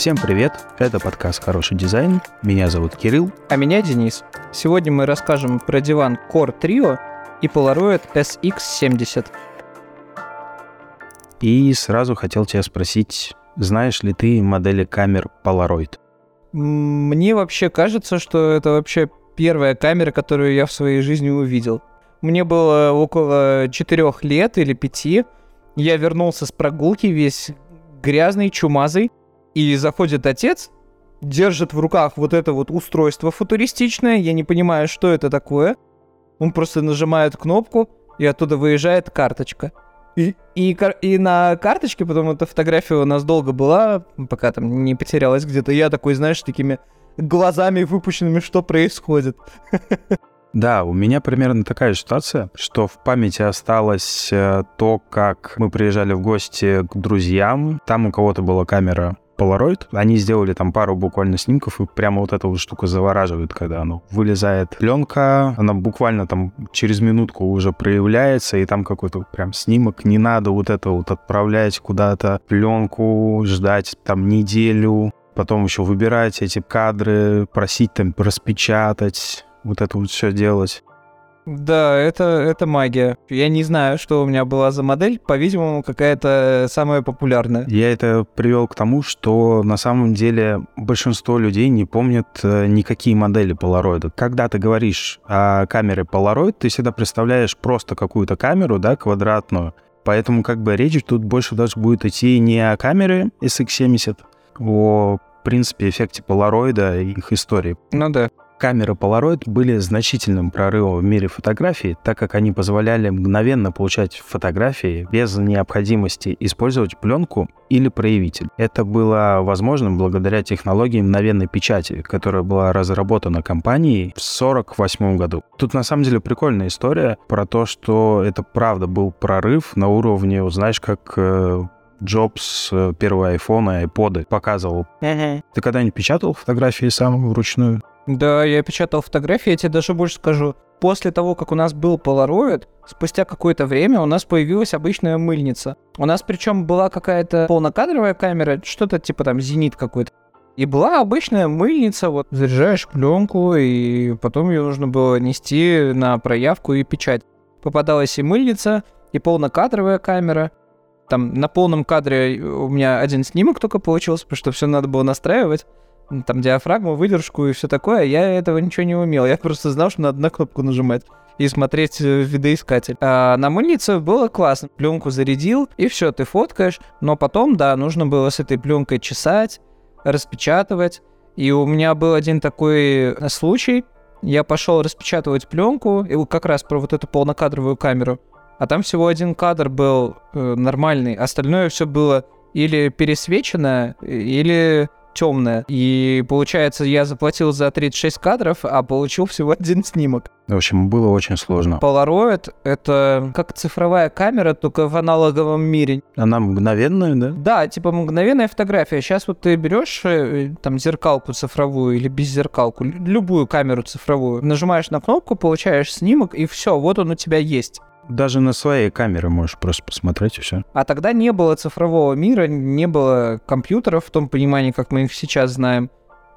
Всем привет, это подкаст «Хороший дизайн», меня зовут Кирилл. А меня Денис. Сегодня мы расскажем про диван Core Trio и Polaroid SX70. И сразу хотел тебя спросить, знаешь ли ты модели камер Polaroid? Мне вообще кажется, что это вообще первая камера, которую я в своей жизни увидел. Мне было около четырех лет или пяти. Я вернулся с прогулки весь грязный, чумазый. И заходит отец, держит в руках вот это вот устройство футуристичное, я не понимаю, что это такое. Он просто нажимает кнопку, и оттуда выезжает карточка. И, и, и на карточке, потом эта фотография у нас долго была, пока там не потерялась где-то. Я такой, знаешь, такими глазами выпущенными, что происходит. Да, у меня примерно такая ситуация, что в памяти осталось э, то, как мы приезжали в гости к друзьям. Там у кого-то была камера Polaroid. Они сделали там пару буквально снимков, и прямо вот эта вот штука завораживает, когда оно вылезает. Пленка, она буквально там через минутку уже проявляется, и там какой-то прям снимок. Не надо вот это вот отправлять куда-то пленку, ждать там неделю, потом еще выбирать эти кадры, просить там распечатать, вот это вот все делать. Да, это, это магия. Я не знаю, что у меня была за модель. По-видимому, какая-то самая популярная. Я это привел к тому, что на самом деле большинство людей не помнят э, никакие модели Polaroid. Когда ты говоришь о камере Polaroid, ты всегда представляешь просто какую-то камеру, да, квадратную. Поэтому как бы речь тут больше даже будет идти не о камере SX70, о в принципе, эффекте полароида и их истории. Ну да. Камеры Polaroid были значительным прорывом в мире фотографии, так как они позволяли мгновенно получать фотографии без необходимости использовать пленку или проявитель. Это было возможным благодаря технологии мгновенной печати, которая была разработана компанией в 1948 году. Тут на самом деле прикольная история про то, что это правда был прорыв на уровне, знаешь, как э, Джобс iPhone и iPod показывал. Ты когда-нибудь печатал фотографии сам вручную? Да, я печатал фотографии, я тебе даже больше скажу. После того, как у нас был Polaroid, спустя какое-то время у нас появилась обычная мыльница. У нас причем была какая-то полнокадровая камера, что-то типа там зенит какой-то. И была обычная мыльница, вот заряжаешь пленку, и потом ее нужно было нести на проявку и печать. Попадалась и мыльница, и полнокадровая камера. Там на полном кадре у меня один снимок только получился, потому что все надо было настраивать там диафрагму, выдержку и все такое, я этого ничего не умел. Я просто знал, что надо на кнопку нажимать и смотреть э, видоискатель. А на мыльнице было классно. Пленку зарядил, и все, ты фоткаешь. Но потом, да, нужно было с этой пленкой чесать, распечатывать. И у меня был один такой э, случай. Я пошел распечатывать пленку, и как раз про вот эту полнокадровую камеру. А там всего один кадр был э, нормальный, остальное все было или пересвечено, или темная. И получается, я заплатил за 36 кадров, а получил всего один снимок. В общем, было очень сложно. Polaroid — это как цифровая камера, только в аналоговом мире. Она мгновенная, да? Да, типа мгновенная фотография. Сейчас вот ты берешь э, там зеркалку цифровую или беззеркалку, любую камеру цифровую, нажимаешь на кнопку, получаешь снимок, и все, вот он у тебя есть. Даже на своей камере можешь просто посмотреть и все. А тогда не было цифрового мира, не было компьютеров в том понимании, как мы их сейчас знаем.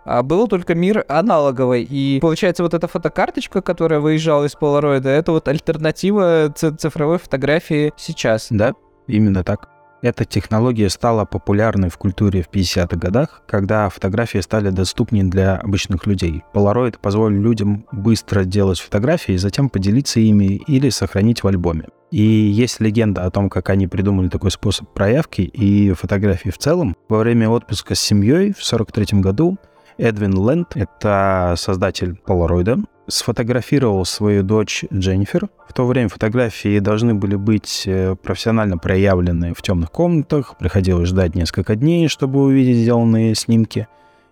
А был только мир аналоговый. И получается, вот эта фотокарточка, которая выезжала из полароида, это вот альтернатива цифровой фотографии сейчас. Да, именно так. Эта технология стала популярной в культуре в 50-х годах, когда фотографии стали доступнее для обычных людей. Polaroid позволил людям быстро делать фотографии, затем поделиться ими или сохранить в альбоме. И есть легенда о том, как они придумали такой способ проявки и фотографии в целом. Во время отпуска с семьей в 1943 году Эдвин Лэнд, это создатель Polaroid, сфотографировал свою дочь Дженнифер. В то время фотографии должны были быть э, профессионально проявлены в темных комнатах. Приходилось ждать несколько дней, чтобы увидеть сделанные снимки.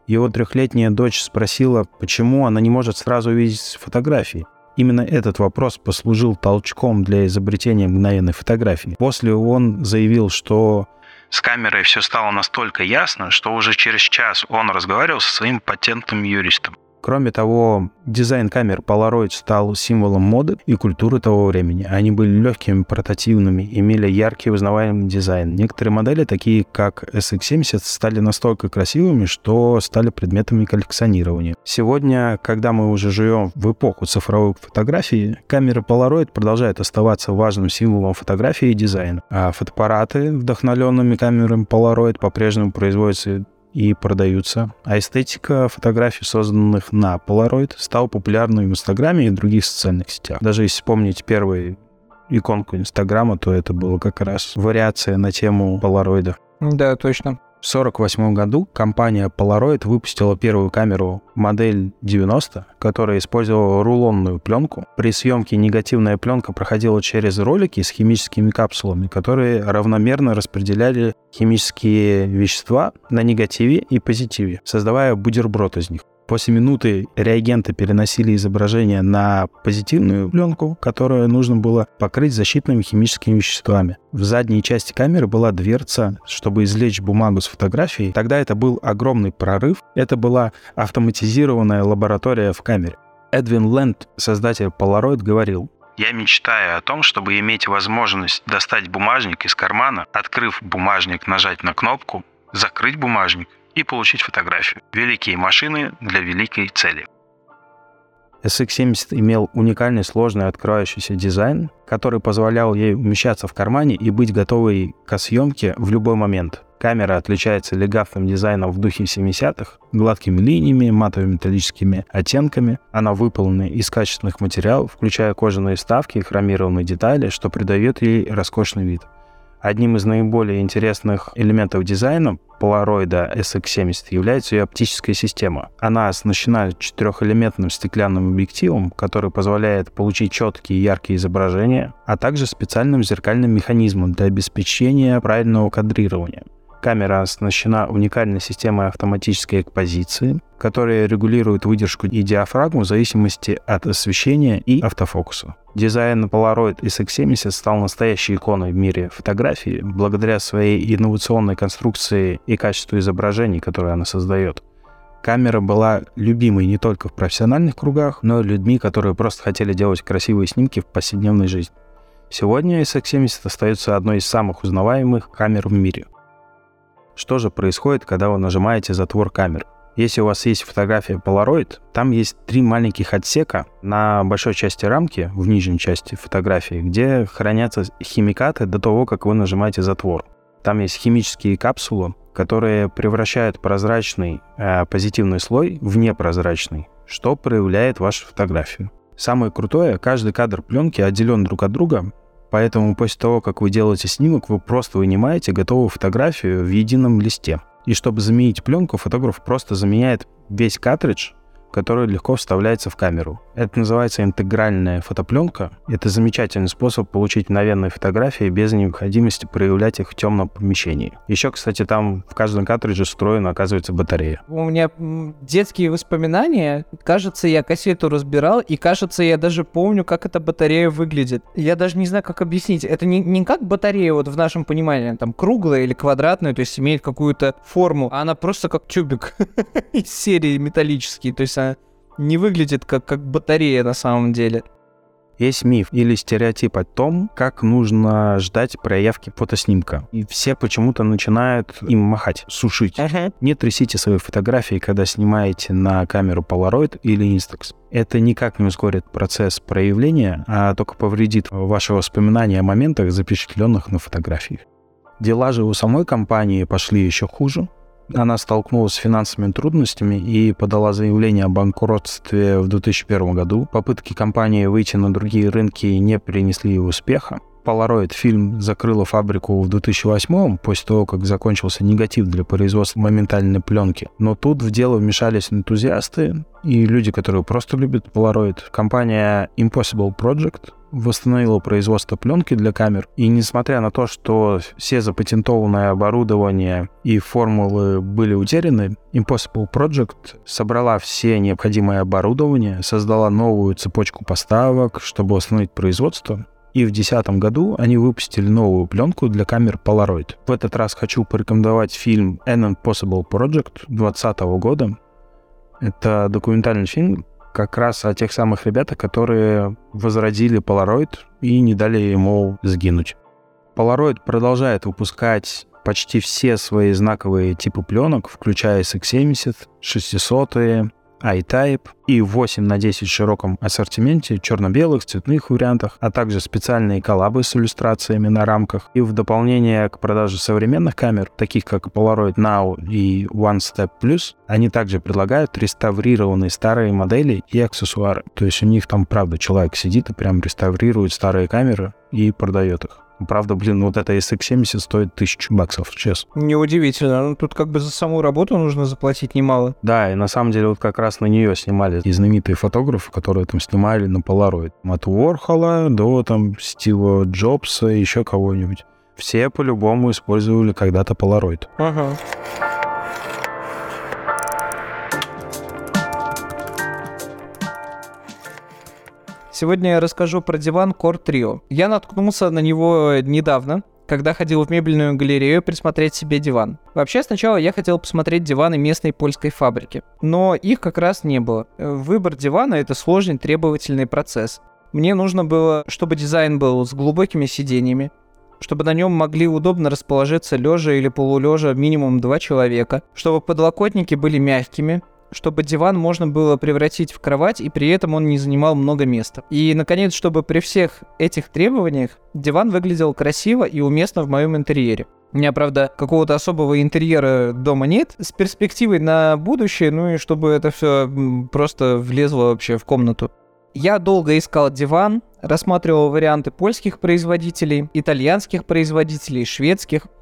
Его трехлетняя дочь спросила, почему она не может сразу увидеть фотографии. Именно этот вопрос послужил толчком для изобретения мгновенной фотографии. После он заявил, что с камерой все стало настолько ясно, что уже через час он разговаривал со своим патентным юристом. Кроме того, дизайн камер Polaroid стал символом моды и культуры того времени. Они были легкими, портативными, имели яркий узнаваемый дизайн. Некоторые модели, такие как SX70, стали настолько красивыми, что стали предметами коллекционирования. Сегодня, когда мы уже живем в эпоху цифровой фотографии, камеры Polaroid продолжают оставаться важным символом фотографии и дизайна. А фотоаппараты, вдохновленными камерами Polaroid, по-прежнему производятся и продаются. А эстетика фотографий, созданных на Polaroid, стала популярной в Инстаграме и других социальных сетях. Даже если вспомнить первый иконку Инстаграма, то это было как раз вариация на тему Polaroid. Да, точно. В 1948 году компания Polaroid выпустила первую камеру модель 90, которая использовала рулонную пленку. При съемке негативная пленка проходила через ролики с химическими капсулами, которые равномерно распределяли химические вещества на негативе и позитиве, создавая бутерброд из них. После минуты реагенты переносили изображение на позитивную пленку, которую нужно было покрыть защитными химическими веществами. В задней части камеры была дверца, чтобы извлечь бумагу с фотографией. Тогда это был огромный прорыв. Это была автоматизированная лаборатория в камере. Эдвин Лэнд, создатель Polaroid, говорил, я мечтаю о том, чтобы иметь возможность достать бумажник из кармана, открыв бумажник, нажать на кнопку, закрыть бумажник и получить фотографию. Великие машины для великой цели. SX70 имел уникальный сложный открывающийся дизайн, который позволял ей умещаться в кармане и быть готовой к съемке в любой момент. Камера отличается элегантным дизайном в духе 70-х, гладкими линиями, матовыми металлическими оттенками. Она выполнена из качественных материалов, включая кожаные вставки и хромированные детали, что придает ей роскошный вид. Одним из наиболее интересных элементов дизайна Polaroid SX70 является ее оптическая система. Она оснащена четырехэлементным стеклянным объективом, который позволяет получить четкие и яркие изображения, а также специальным зеркальным механизмом для обеспечения правильного кадрирования. Камера оснащена уникальной системой автоматической экспозиции, которая регулирует выдержку и диафрагму в зависимости от освещения и автофокуса. Дизайн Polaroid SX70 стал настоящей иконой в мире фотографии благодаря своей инновационной конструкции и качеству изображений, которые она создает. Камера была любимой не только в профессиональных кругах, но и людьми, которые просто хотели делать красивые снимки в повседневной жизни. Сегодня SX70 остается одной из самых узнаваемых камер в мире – что же происходит, когда вы нажимаете затвор камеры? Если у вас есть фотография Polaroid, там есть три маленьких отсека на большой части рамки, в нижней части фотографии, где хранятся химикаты до того, как вы нажимаете затвор. Там есть химические капсулы, которые превращают прозрачный э, позитивный слой в непрозрачный, что проявляет вашу фотографию. Самое крутое, каждый кадр пленки отделен друг от друга Поэтому после того, как вы делаете снимок, вы просто вынимаете готовую фотографию в едином листе. И чтобы заменить пленку, фотограф просто заменяет весь картридж который легко вставляется в камеру. Это называется интегральная фотопленка. Это замечательный способ получить мгновенные фотографии без необходимости проявлять их в темном помещении. Еще, кстати, там в каждом картридже встроена, оказывается, батарея. У меня детские воспоминания. Кажется, я кассету разбирал, и кажется, я даже помню, как эта батарея выглядит. Я даже не знаю, как объяснить. Это не, не как батарея вот в нашем понимании, там круглая или квадратная, то есть имеет какую-то форму, а она просто как тюбик из серии металлический. То есть не выглядит как, как батарея на самом деле. Есть миф или стереотип о том, как нужно ждать проявки фотоснимка. И все почему-то начинают им махать, сушить. Uh-huh. Не трясите свои фотографии, когда снимаете на камеру Polaroid или Instax. Это никак не ускорит процесс проявления, а только повредит ваши воспоминания о моментах, запечатленных на фотографиях. Дела же у самой компании пошли еще хуже она столкнулась с финансовыми трудностями и подала заявление о банкротстве в 2001 году. Попытки компании выйти на другие рынки не принесли успеха. Polaroid фильм закрыла фабрику в 2008 после того, как закончился негатив для производства моментальной пленки. Но тут в дело вмешались энтузиасты и люди, которые просто любят Polaroid. Компания Impossible Project восстановила производство пленки для камер. И несмотря на то, что все запатентованное оборудование и формулы были утеряны, Impossible Project собрала все необходимое оборудование, создала новую цепочку поставок, чтобы восстановить производство. И в 2010 году они выпустили новую пленку для камер Polaroid. В этот раз хочу порекомендовать фильм An Impossible Project 2020 года. Это документальный фильм как раз о тех самых ребятах, которые возродили Polaroid и не дали ему сгинуть. Polaroid продолжает выпускать почти все свои знаковые типы пленок, включая SX70, 600 iType и 8 на 10 в широком ассортименте черно-белых, цветных вариантах, а также специальные коллабы с иллюстрациями на рамках. И в дополнение к продаже современных камер, таких как Polaroid Now и One Step Plus, они также предлагают реставрированные старые модели и аксессуары. То есть у них там, правда, человек сидит и прям реставрирует старые камеры и продает их. Правда, блин, вот эта SX70 стоит тысячу баксов сейчас. Неудивительно. Ну, тут как бы за саму работу нужно заплатить немало. Да, и на самом деле вот как раз на нее снимали и знаменитые фотографы, которые там снимали на Polaroid. От Уорхола до там Стива Джобса и еще кого-нибудь. Все по-любому использовали когда-то Polaroid. Ага. Сегодня я расскажу про диван Core Trio. Я наткнулся на него недавно, когда ходил в мебельную галерею присмотреть себе диван. Вообще, сначала я хотел посмотреть диваны местной польской фабрики, но их как раз не было. Выбор дивана — это сложный требовательный процесс. Мне нужно было, чтобы дизайн был с глубокими сиденьями, чтобы на нем могли удобно расположиться лежа или полулежа минимум два человека, чтобы подлокотники были мягкими, чтобы диван можно было превратить в кровать, и при этом он не занимал много места. И, наконец, чтобы при всех этих требованиях диван выглядел красиво и уместно в моем интерьере. У меня, правда, какого-то особого интерьера дома нет, с перспективой на будущее, ну и чтобы это все просто влезло вообще в комнату. Я долго искал диван, рассматривал варианты польских производителей, итальянских производителей, шведских –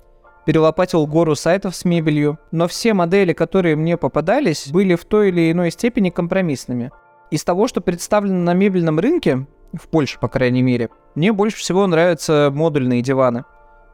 перелопатил гору сайтов с мебелью, но все модели, которые мне попадались, были в той или иной степени компромиссными. Из того, что представлено на мебельном рынке, в Польше, по крайней мере, мне больше всего нравятся модульные диваны.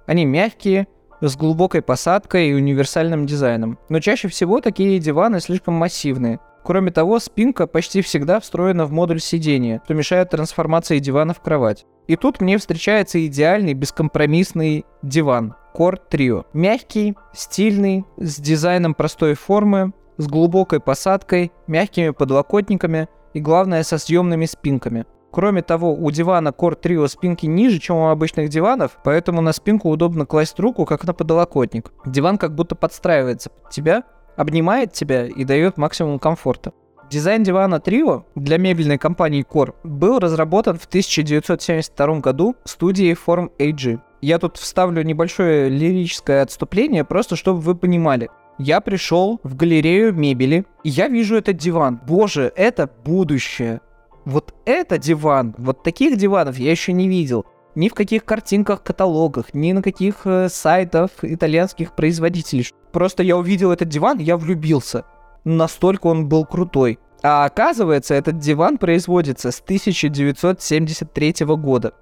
Они мягкие, с глубокой посадкой и универсальным дизайном. Но чаще всего такие диваны слишком массивные. Кроме того, спинка почти всегда встроена в модуль сидения, что мешает трансформации дивана в кровать. И тут мне встречается идеальный бескомпромиссный диван, Core Trio. Мягкий, стильный, с дизайном простой формы, с глубокой посадкой, мягкими подлокотниками и, главное, со съемными спинками. Кроме того, у дивана Core Trio спинки ниже, чем у обычных диванов, поэтому на спинку удобно класть руку, как на подлокотник. Диван как будто подстраивается под тебя, обнимает тебя и дает максимум комфорта. Дизайн дивана Trio для мебельной компании Core был разработан в 1972 году студией Form AG. Я тут вставлю небольшое лирическое отступление, просто чтобы вы понимали. Я пришел в галерею мебели, и я вижу этот диван. Боже, это будущее. Вот это диван. Вот таких диванов я еще не видел. Ни в каких картинках, каталогах, ни на каких э, сайтах итальянских производителей. Просто я увидел этот диван, я влюбился. Настолько он был крутой. А оказывается, этот диван производится с 1973 года.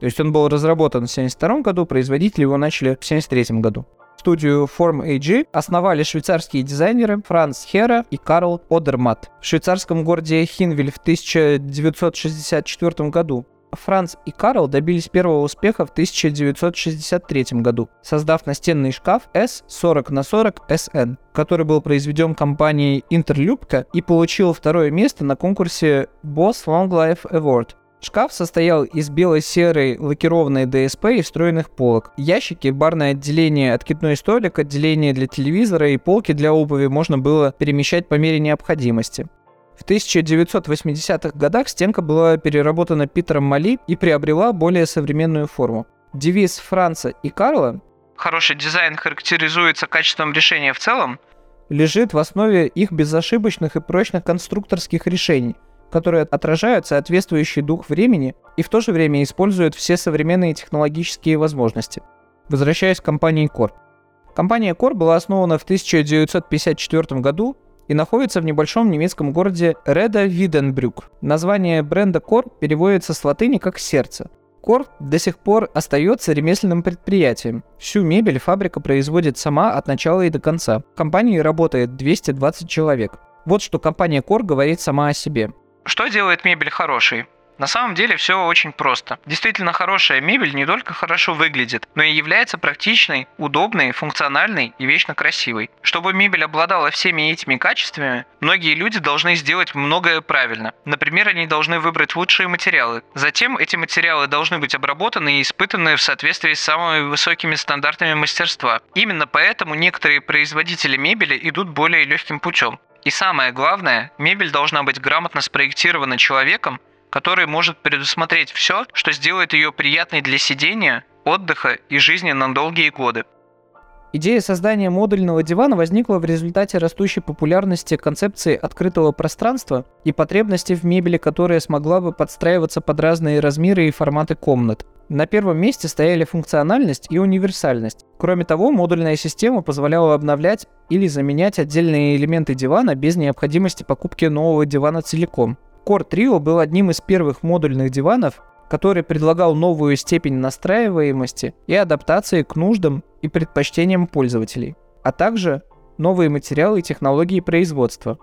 То есть он был разработан в 1972 году, производители его начали в 1973 году. Студию Form AG основали швейцарские дизайнеры Франц Хера и Карл Одермат в швейцарском городе Хинвиль в 1964 году. Франц и Карл добились первого успеха в 1963 году, создав настенный шкаф S40 на 40 SN, который был произведен компанией Interlubka и получил второе место на конкурсе Boss Long Life Award Шкаф состоял из бело-серой лакированной ДСП и встроенных полок. Ящики, барное отделение, откидной столик, отделение для телевизора и полки для обуви можно было перемещать по мере необходимости. В 1980-х годах стенка была переработана Питером Мали и приобрела более современную форму. Девиз Франца и Карла «Хороший дизайн характеризуется качеством решения в целом» лежит в основе их безошибочных и прочных конструкторских решений – которые отражают соответствующий дух времени и в то же время используют все современные технологические возможности. Возвращаясь к компании Core. Компания Core была основана в 1954 году и находится в небольшом немецком городе Реда Виденбрюк. Название бренда Core переводится с латыни как «сердце». Core до сих пор остается ремесленным предприятием. Всю мебель фабрика производит сама от начала и до конца. В компании работает 220 человек. Вот что компания Core говорит сама о себе. Что делает мебель хорошей? На самом деле все очень просто. Действительно хорошая мебель не только хорошо выглядит, но и является практичной, удобной, функциональной и вечно красивой. Чтобы мебель обладала всеми этими качествами, многие люди должны сделать многое правильно. Например, они должны выбрать лучшие материалы. Затем эти материалы должны быть обработаны и испытаны в соответствии с самыми высокими стандартами мастерства. Именно поэтому некоторые производители мебели идут более легким путем. И самое главное, мебель должна быть грамотно спроектирована человеком, который может предусмотреть все, что сделает ее приятной для сидения, отдыха и жизни на долгие годы. Идея создания модульного дивана возникла в результате растущей популярности концепции открытого пространства и потребности в мебели, которая смогла бы подстраиваться под разные размеры и форматы комнат. На первом месте стояли функциональность и универсальность. Кроме того, модульная система позволяла обновлять или заменять отдельные элементы дивана без необходимости покупки нового дивана целиком. Core Trio был одним из первых модульных диванов, который предлагал новую степень настраиваемости и адаптации к нуждам и предпочтениям пользователей, а также новые материалы и технологии производства.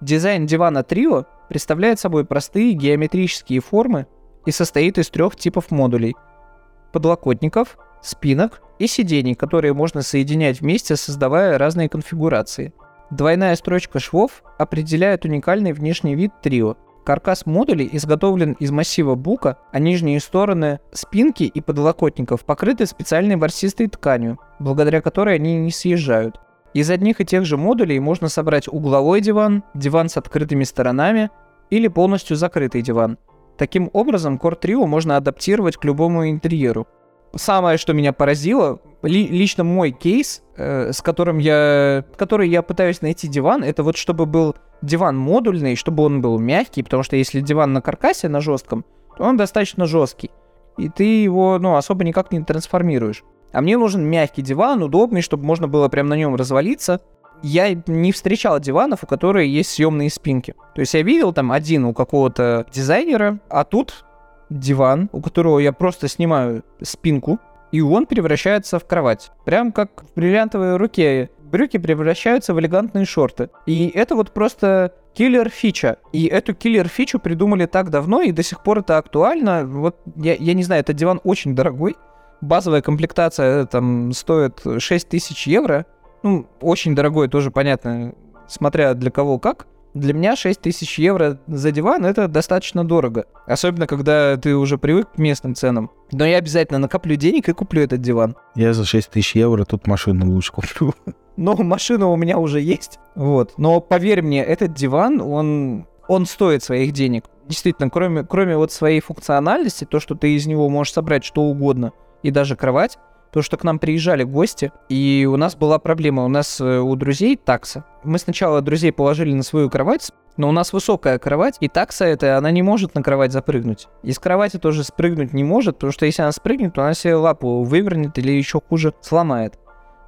Дизайн дивана Trio представляет собой простые геометрические формы и состоит из трех типов модулей – подлокотников, спинок и сидений, которые можно соединять вместе, создавая разные конфигурации. Двойная строчка швов определяет уникальный внешний вид трио – Каркас модулей изготовлен из массива бука, а нижние стороны спинки и подлокотников покрыты специальной ворсистой тканью, благодаря которой они не съезжают. Из одних и тех же модулей можно собрать угловой диван, диван с открытыми сторонами или полностью закрытый диван. Таким образом, Core Trio можно адаптировать к любому интерьеру. Самое, что меня поразило, ли, лично мой кейс, э, с которым я, который я пытаюсь найти диван, это вот чтобы был диван модульный, чтобы он был мягкий, потому что если диван на каркасе, на жестком, то он достаточно жесткий. И ты его, ну, особо никак не трансформируешь. А мне нужен мягкий диван, удобный, чтобы можно было прям на нем развалиться. Я не встречал диванов, у которых есть съемные спинки. То есть я видел там один у какого-то дизайнера, а тут диван, у которого я просто снимаю спинку, и он превращается в кровать. Прям как в бриллиантовой руке брюки превращаются в элегантные шорты. И это вот просто киллер фича. И эту киллер фичу придумали так давно, и до сих пор это актуально. Вот я, я не знаю, этот диван очень дорогой. Базовая комплектация там стоит 6 тысяч евро. Ну, очень дорогой, тоже понятно, смотря для кого как. Для меня 6 тысяч евро за диван это достаточно дорого. Особенно, когда ты уже привык к местным ценам. Но я обязательно накоплю денег и куплю этот диван. Я за 6 тысяч евро тут машину лучше куплю. Но машина у меня уже есть. Вот. Но поверь мне, этот диван, он, он стоит своих денег. Действительно, кроме, кроме вот своей функциональности, то, что ты из него можешь собрать что угодно, и даже кровать, то, что к нам приезжали гости, и у нас была проблема. У нас э, у друзей такса. Мы сначала друзей положили на свою кровать, но у нас высокая кровать, и такса эта, она не может на кровать запрыгнуть. Из кровати тоже спрыгнуть не может, потому что если она спрыгнет, то она себе лапу вывернет или еще хуже сломает.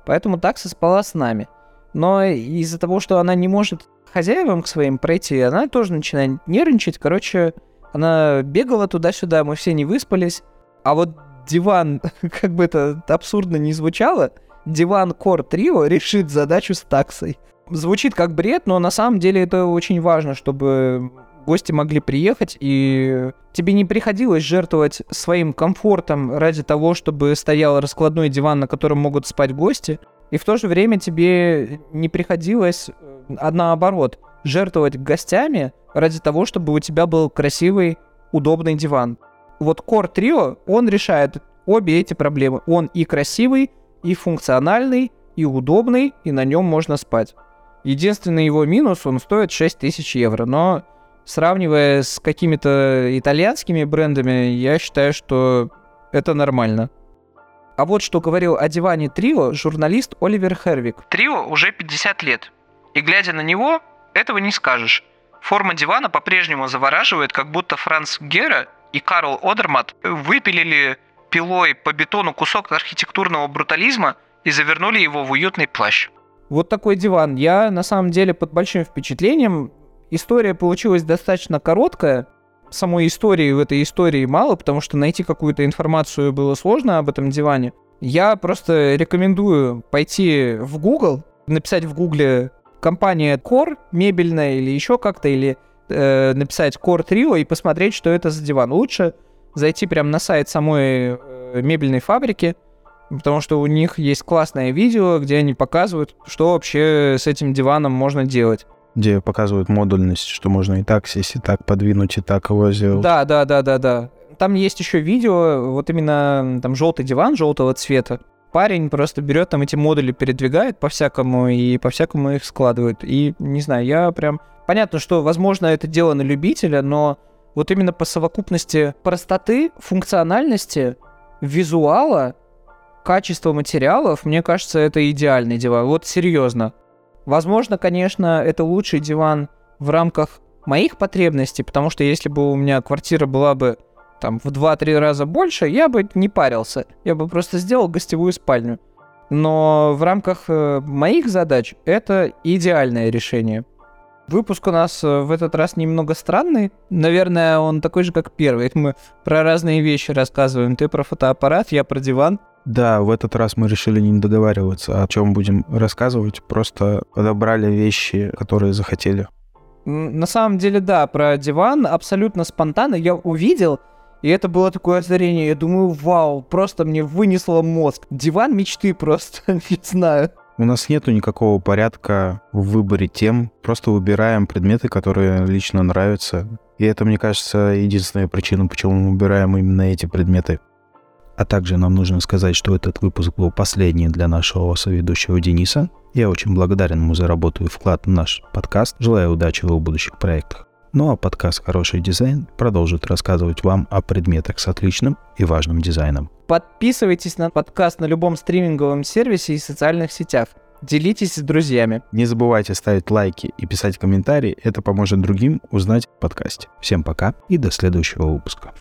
Поэтому такса спала с нами. Но из-за того, что она не может хозяевам к своим пройти, она тоже начинает нервничать. Короче, она бегала туда-сюда, мы все не выспались. А вот диван, как бы это абсурдно не звучало, диван Core Trio решит задачу с таксой. Звучит как бред, но на самом деле это очень важно, чтобы гости могли приехать, и тебе не приходилось жертвовать своим комфортом ради того, чтобы стоял раскладной диван, на котором могут спать гости, и в то же время тебе не приходилось, а наоборот, жертвовать гостями ради того, чтобы у тебя был красивый, удобный диван вот Core Trio, он решает обе эти проблемы. Он и красивый, и функциональный, и удобный, и на нем можно спать. Единственный его минус, он стоит 6000 евро, но сравнивая с какими-то итальянскими брендами, я считаю, что это нормально. А вот что говорил о диване Трио журналист Оливер Хервик. Трио уже 50 лет. И глядя на него, этого не скажешь. Форма дивана по-прежнему завораживает, как будто Франц Гера и Карл Одермат выпилили пилой по бетону кусок архитектурного брутализма и завернули его в уютный плащ. Вот такой диван. Я на самом деле под большим впечатлением. История получилась достаточно короткая. Самой истории в этой истории мало, потому что найти какую-то информацию было сложно об этом диване. Я просто рекомендую пойти в Google, написать в Google компания Core мебельная или еще как-то, или э, написать Core Trio и посмотреть, что это за диван. Лучше зайти прямо на сайт самой э, мебельной фабрики, потому что у них есть классное видео, где они показывают, что вообще с этим диваном можно делать. Где показывают модульность, что можно и так сесть, и так подвинуть, и так его сделать. Да, да, да, да, да. Там есть еще видео, вот именно там желтый диван желтого цвета. Парень просто берет там эти модули, передвигает по-всякому и по-всякому их складывает. И не знаю, я прям... Понятно, что, возможно, это дело на любителя, но вот именно по совокупности простоты, функциональности, визуала, качества материалов, мне кажется, это идеальный диван. Вот серьезно. Возможно, конечно, это лучший диван в рамках моих потребностей, потому что если бы у меня квартира была бы там в 2-3 раза больше, я бы не парился. Я бы просто сделал гостевую спальню. Но в рамках э, моих задач это идеальное решение. Выпуск у нас э, в этот раз немного странный. Наверное, он такой же, как первый. Мы про разные вещи рассказываем. Ты про фотоаппарат, я про диван. Да, в этот раз мы решили не договариваться, о чем будем рассказывать. Просто подобрали вещи, которые захотели. На самом деле, да, про диван абсолютно спонтанно. Я увидел, и это было такое озарение. Я думаю, вау, просто мне вынесло мозг. Диван мечты просто, не знаю. У нас нету никакого порядка в выборе тем, просто выбираем предметы, которые лично нравятся. И это, мне кажется, единственная причина, почему мы выбираем именно эти предметы. А также нам нужно сказать, что этот выпуск был последний для нашего соведущего Дениса. Я очень благодарен ему за работу и вклад в наш подкаст. Желаю удачи в его будущих проектах. Ну а подкаст «Хороший дизайн» продолжит рассказывать вам о предметах с отличным и важным дизайном. Подписывайтесь на подкаст на любом стриминговом сервисе и социальных сетях. Делитесь с друзьями. Не забывайте ставить лайки и писать комментарии. Это поможет другим узнать подкасте. Всем пока и до следующего выпуска.